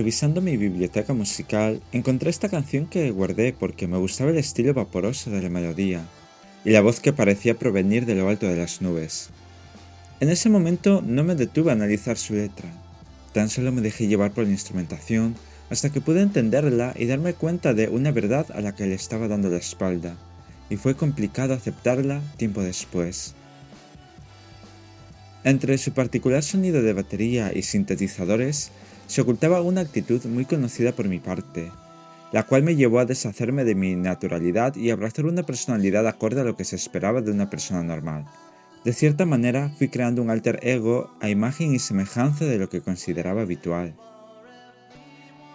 Revisando mi biblioteca musical, encontré esta canción que guardé porque me gustaba el estilo vaporoso de la melodía y la voz que parecía provenir de lo alto de las nubes. En ese momento no me detuve a analizar su letra, tan solo me dejé llevar por la instrumentación hasta que pude entenderla y darme cuenta de una verdad a la que le estaba dando la espalda, y fue complicado aceptarla tiempo después. Entre su particular sonido de batería y sintetizadores se ocultaba una actitud muy conocida por mi parte, la cual me llevó a deshacerme de mi naturalidad y abrazar una personalidad acorde a lo que se esperaba de una persona normal. De cierta manera fui creando un alter ego a imagen y semejanza de lo que consideraba habitual.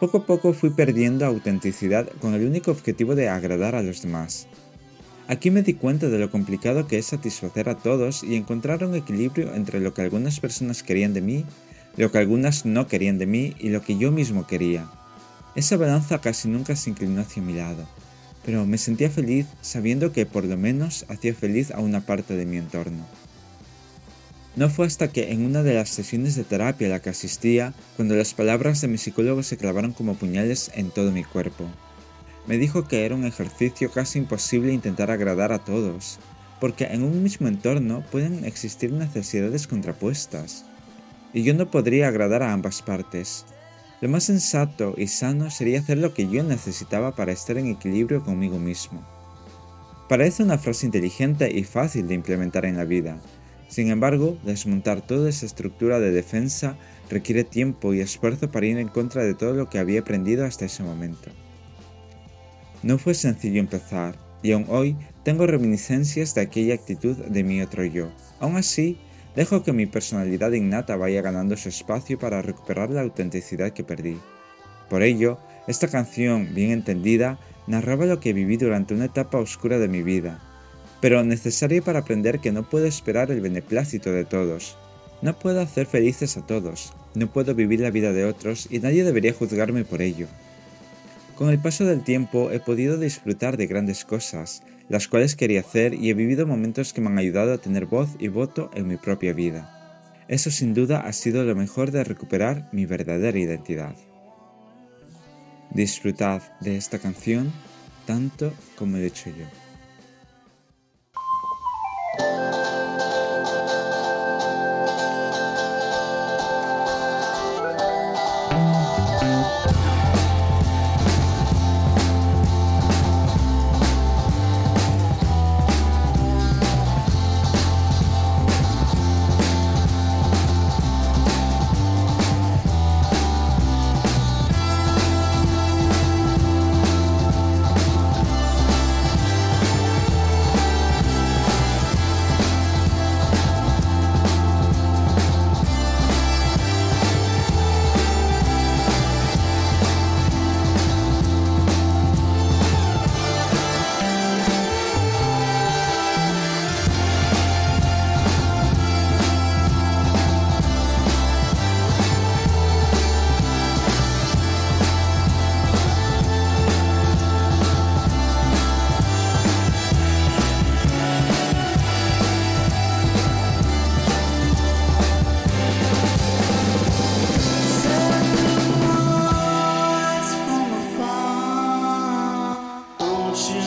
Poco a poco fui perdiendo autenticidad con el único objetivo de agradar a los demás. Aquí me di cuenta de lo complicado que es satisfacer a todos y encontrar un equilibrio entre lo que algunas personas querían de mí, lo que algunas no querían de mí y lo que yo mismo quería. Esa balanza casi nunca se inclinó hacia mi lado, pero me sentía feliz sabiendo que por lo menos hacía feliz a una parte de mi entorno. No fue hasta que en una de las sesiones de terapia a la que asistía, cuando las palabras de mi psicólogo se clavaron como puñales en todo mi cuerpo. Me dijo que era un ejercicio casi imposible intentar agradar a todos, porque en un mismo entorno pueden existir necesidades contrapuestas, y yo no podría agradar a ambas partes. Lo más sensato y sano sería hacer lo que yo necesitaba para estar en equilibrio conmigo mismo. Parece una frase inteligente y fácil de implementar en la vida, sin embargo, desmontar toda esa estructura de defensa requiere tiempo y esfuerzo para ir en contra de todo lo que había aprendido hasta ese momento. No fue sencillo empezar, y aún hoy tengo reminiscencias de aquella actitud de mi otro yo. Aún así, dejo que mi personalidad innata vaya ganando su espacio para recuperar la autenticidad que perdí. Por ello, esta canción, bien entendida, narraba lo que viví durante una etapa oscura de mi vida, pero necesaria para aprender que no puedo esperar el beneplácito de todos. No puedo hacer felices a todos, no puedo vivir la vida de otros y nadie debería juzgarme por ello. Con el paso del tiempo he podido disfrutar de grandes cosas, las cuales quería hacer y he vivido momentos que me han ayudado a tener voz y voto en mi propia vida. Eso sin duda ha sido lo mejor de recuperar mi verdadera identidad. Disfrutad de esta canción tanto como he hecho yo. watching